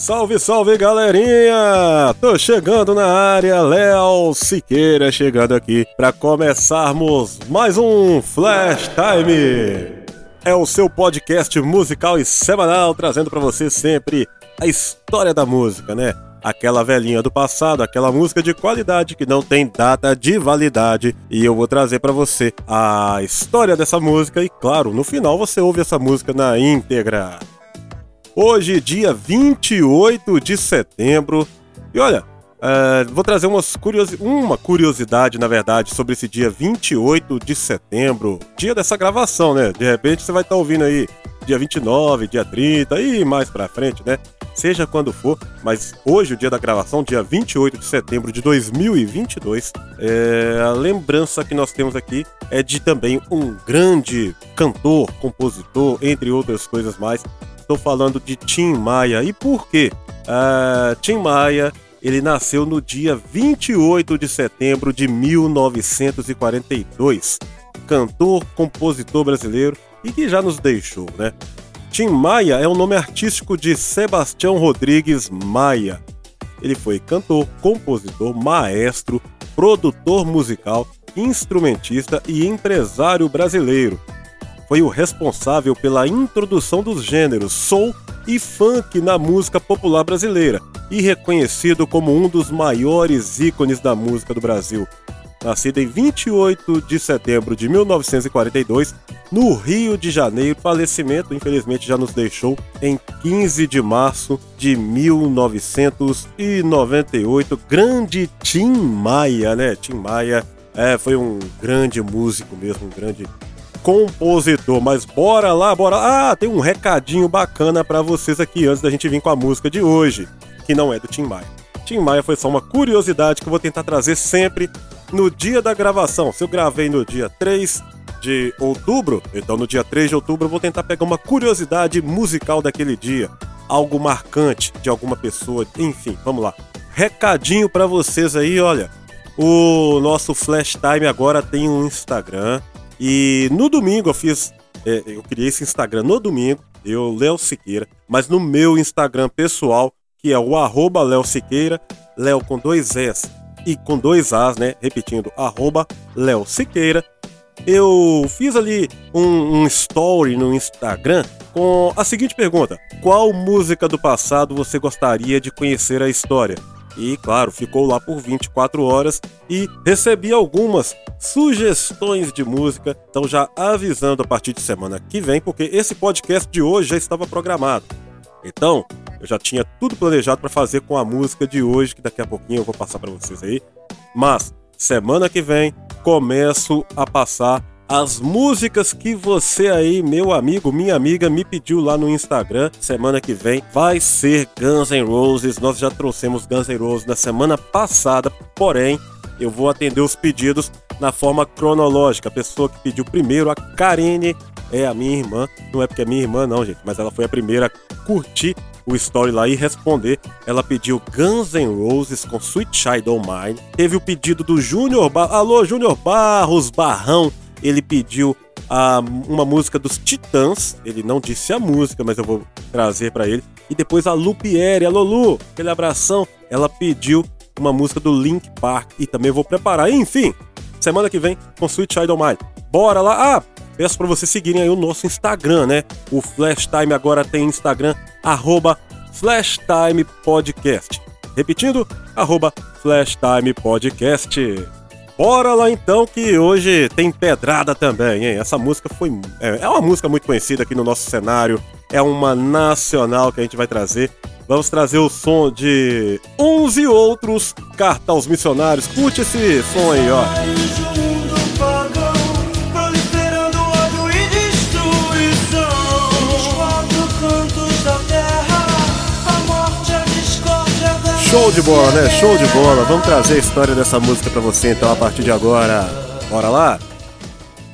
Salve, salve galerinha! Tô chegando na área, Léo Siqueira chegando aqui para começarmos mais um Flash Time. É o seu podcast musical e semanal trazendo para você sempre a história da música, né? Aquela velhinha do passado, aquela música de qualidade que não tem data de validade, e eu vou trazer para você a história dessa música e claro, no final você ouve essa música na íntegra. Hoje, dia 28 de setembro. E olha, uh, vou trazer umas curiosi uma curiosidade, na verdade, sobre esse dia 28 de setembro. Dia dessa gravação, né? De repente você vai estar tá ouvindo aí dia 29, dia 30 e mais pra frente, né? Seja quando for, mas hoje, o dia da gravação, dia 28 de setembro de 2022, é, a lembrança que nós temos aqui é de também um grande cantor, compositor, entre outras coisas mais, Estou falando de Tim Maia. E por quê? Uh, Tim Maia ele nasceu no dia 28 de setembro de 1942. Cantor, compositor brasileiro e que já nos deixou, né? Tim Maia é o nome artístico de Sebastião Rodrigues Maia. Ele foi cantor, compositor, maestro, produtor musical, instrumentista e empresário brasileiro foi o responsável pela introdução dos gêneros soul e funk na música popular brasileira e reconhecido como um dos maiores ícones da música do Brasil. Nascido em 28 de setembro de 1942, no Rio de Janeiro, falecimento infelizmente já nos deixou em 15 de março de 1998. Grande Tim Maia, né? Tim Maia é, foi um grande músico mesmo, um grande compositor. Mas bora lá, bora. Ah, tem um recadinho bacana para vocês aqui antes da gente vir com a música de hoje, que não é do Tim Maia. Tim Maia foi só uma curiosidade que eu vou tentar trazer sempre no dia da gravação. Se eu gravei no dia 3 de outubro, então no dia 3 de outubro eu vou tentar pegar uma curiosidade musical daquele dia, algo marcante de alguma pessoa, enfim, vamos lá. Recadinho para vocês aí, olha. O nosso Flash Time agora tem um Instagram, e no domingo eu fiz. É, eu criei esse Instagram no domingo, eu, Léo Siqueira, mas no meu Instagram pessoal, que é o arroba Léo Siqueira, Léo com dois S e com dois As, né? Repetindo, arroba Léo Siqueira. Eu fiz ali um, um story no Instagram com a seguinte pergunta: Qual música do passado você gostaria de conhecer a história? E, claro, ficou lá por 24 horas e recebi algumas sugestões de música. Então, já avisando a partir de semana que vem, porque esse podcast de hoje já estava programado. Então, eu já tinha tudo planejado para fazer com a música de hoje, que daqui a pouquinho eu vou passar para vocês aí. Mas, semana que vem, começo a passar as músicas que você aí, meu amigo, minha amiga, me pediu lá no Instagram. Semana que vem vai ser Guns N' Roses. Nós já trouxemos Guns N' Roses na semana passada, porém, eu vou atender os pedidos na forma cronológica. A pessoa que pediu primeiro, a Karine, é a minha irmã. Não é porque é minha irmã, não, gente, mas ela foi a primeira a curtir o story lá e responder. Ela pediu Guns N' Roses com Sweet Child O' Mine. Teve o pedido do Júnior Barros. Alô, Júnior Barros Barrão ele pediu a, uma música dos Titãs. Ele não disse a música, mas eu vou trazer para ele. E depois a Lupieri, a Lulu, aquele abração. Ela pediu uma música do Link Park e também vou preparar. Enfim, semana que vem com Sweet Child Mine. Bora lá! Ah, peço para vocês seguirem aí o nosso Instagram, né? O Flash Time agora tem Instagram, arroba Flash Time Podcast. Repetindo, arroba Flash Time Podcast. Bora lá então, que hoje tem pedrada também, hein? Essa música foi. É, é uma música muito conhecida aqui no nosso cenário. É uma nacional que a gente vai trazer. Vamos trazer o som de uns e outros cartões missionários. Curte esse som aí, ó. Show de bola, né? Show de bola. Vamos trazer a história dessa música para você então a partir de agora. Bora lá?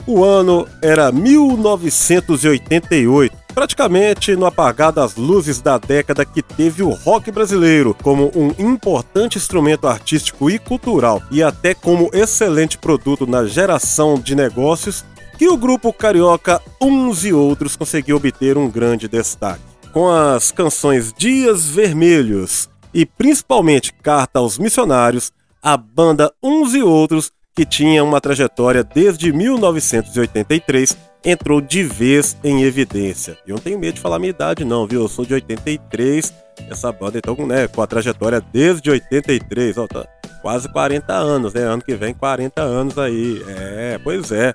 O ano era 1988, praticamente no apagar das luzes da década que teve o rock brasileiro como um importante instrumento artístico e cultural e até como excelente produto na geração de negócios que o grupo carioca Uns e Outros conseguiu obter um grande destaque. com as canções Dias Vermelhos e principalmente Carta aos Missionários, a banda Uns e Outros, que tinha uma trajetória desde 1983, entrou de vez em evidência. Eu não tenho medo de falar minha idade não, viu? Eu sou de 83, essa banda então né, com a trajetória desde 83, ó, tá quase 40 anos, né? Ano que vem 40 anos aí. É, pois é.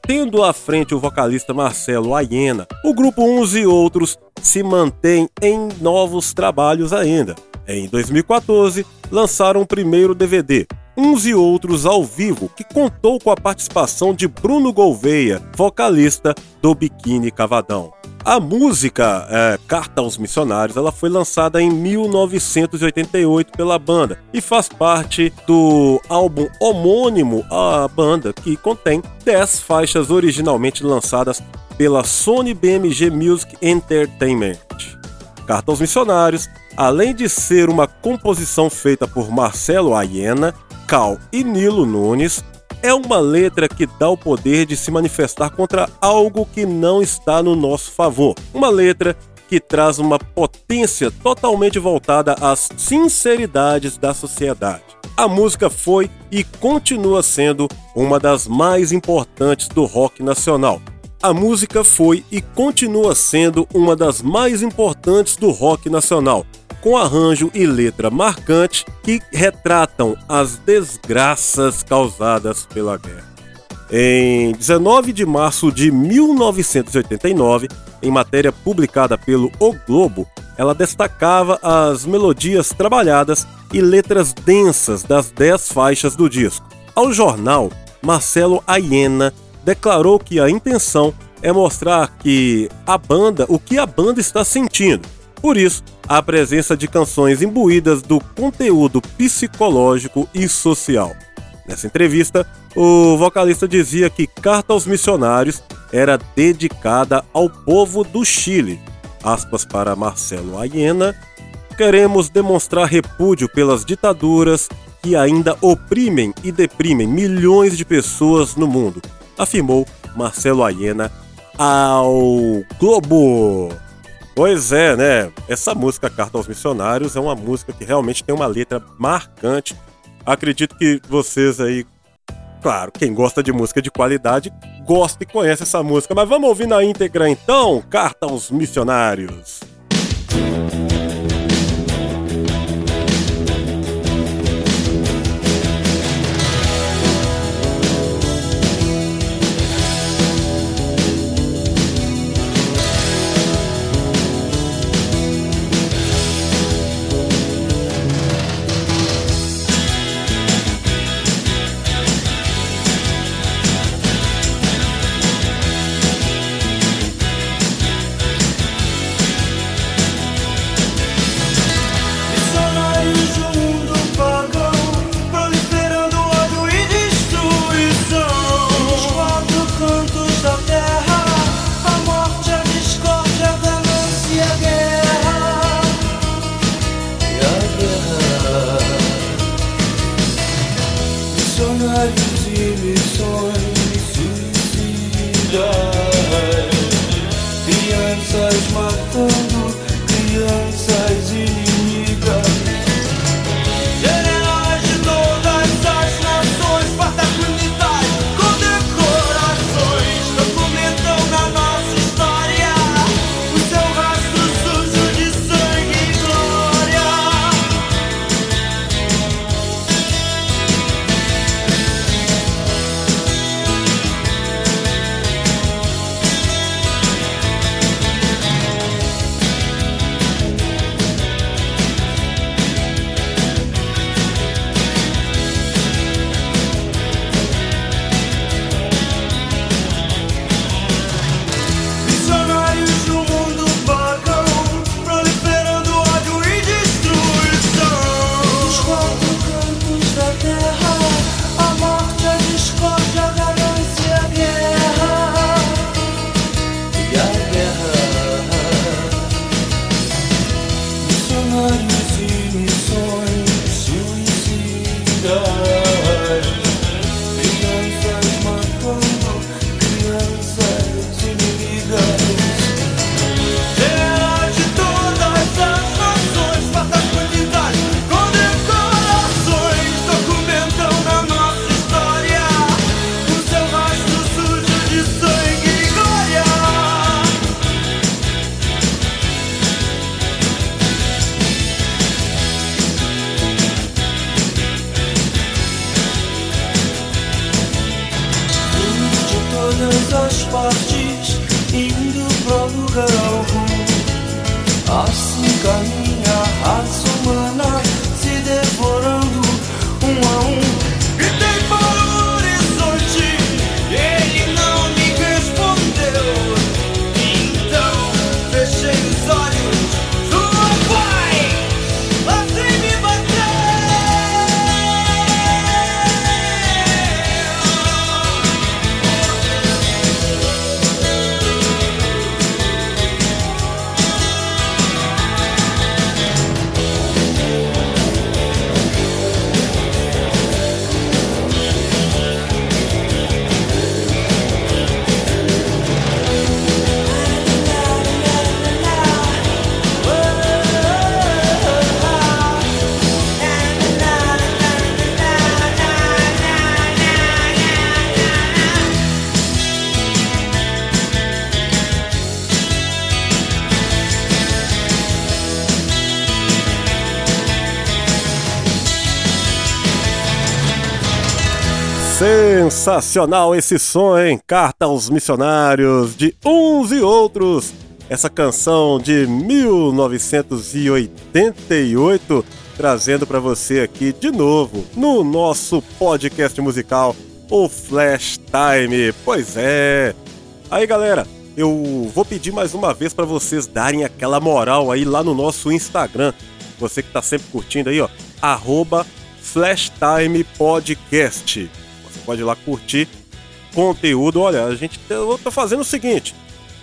Tendo à frente o vocalista Marcelo Aiena, o grupo Uns e Outros se mantém em novos trabalhos ainda. Em 2014, lançaram o primeiro DVD, Uns e Outros ao Vivo, que contou com a participação de Bruno Gouveia, vocalista do Biquíni Cavadão. A música é, Carta aos Missionários ela foi lançada em 1988 pela banda e faz parte do álbum homônimo à banda, que contém 10 faixas originalmente lançadas pela Sony BMG Music Entertainment. Carta aos Missionários além de ser uma composição feita por Marcelo Aiena, Cal e Nilo Nunes, é uma letra que dá o poder de se manifestar contra algo que não está no nosso favor. Uma letra que traz uma potência totalmente voltada às sinceridades da sociedade. A música foi e continua sendo uma das mais importantes do rock nacional, a música foi e continua sendo uma das mais importantes do rock nacional, com arranjo e letra marcante que retratam as desgraças causadas pela guerra. Em 19 de março de 1989, em matéria publicada pelo O Globo, ela destacava as melodias trabalhadas e letras densas das 10 faixas do disco. Ao jornal, Marcelo Aiena declarou que a intenção é mostrar que a banda, o que a banda está sentindo. Por isso, a presença de canções imbuídas do conteúdo psicológico e social. Nessa entrevista, o vocalista dizia que Carta aos Missionários era dedicada ao povo do Chile. Aspas para Marcelo Aiena. Queremos demonstrar repúdio pelas ditaduras que ainda oprimem e deprimem milhões de pessoas no mundo afirmou Marcelo Aiena ao Globo. Pois é, né? Essa música Carta aos Missionários é uma música que realmente tem uma letra marcante. Acredito que vocês aí, claro, quem gosta de música de qualidade, gosta e conhece essa música. Mas vamos ouvir na íntegra então, Carta aos Missionários. saudades e lições suicidas. As partes indo pro lugar algum. Assim caminha raso. Sensacional esse som, hein? Carta aos Missionários de uns e outros. Essa canção de 1988 trazendo para você aqui de novo no nosso podcast musical, o Flash Time. Pois é. Aí, galera, eu vou pedir mais uma vez para vocês darem aquela moral aí lá no nosso Instagram. Você que tá sempre curtindo aí, ó, arroba Podcast pode ir lá curtir conteúdo. Olha, a gente tô fazendo o seguinte.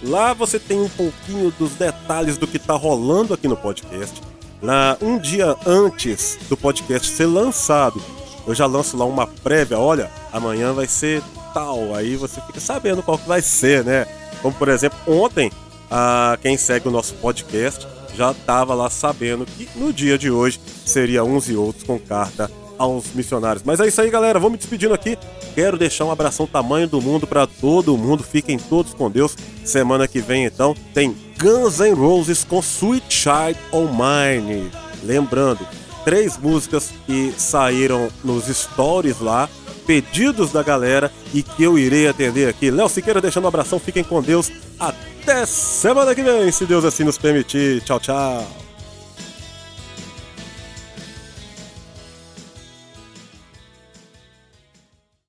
Lá você tem um pouquinho dos detalhes do que tá rolando aqui no podcast. Lá, um dia antes do podcast ser lançado, eu já lanço lá uma prévia. Olha, amanhã vai ser tal. Aí você fica sabendo qual que vai ser, né? Como por exemplo, ontem, a, quem segue o nosso podcast já estava lá sabendo que no dia de hoje seria uns e outros com carta aos missionários. Mas é isso aí, galera. Vou me despedindo aqui. Quero deixar um abração tamanho do mundo para todo mundo. Fiquem todos com Deus. Semana que vem, então, tem Guns N' Roses com Sweet Child O' Mine. Lembrando, três músicas que saíram nos stories lá, pedidos da galera e que eu irei atender aqui. Léo Siqueira deixando um abração. Fiquem com Deus. Até semana que vem, se Deus assim nos permitir. Tchau, tchau.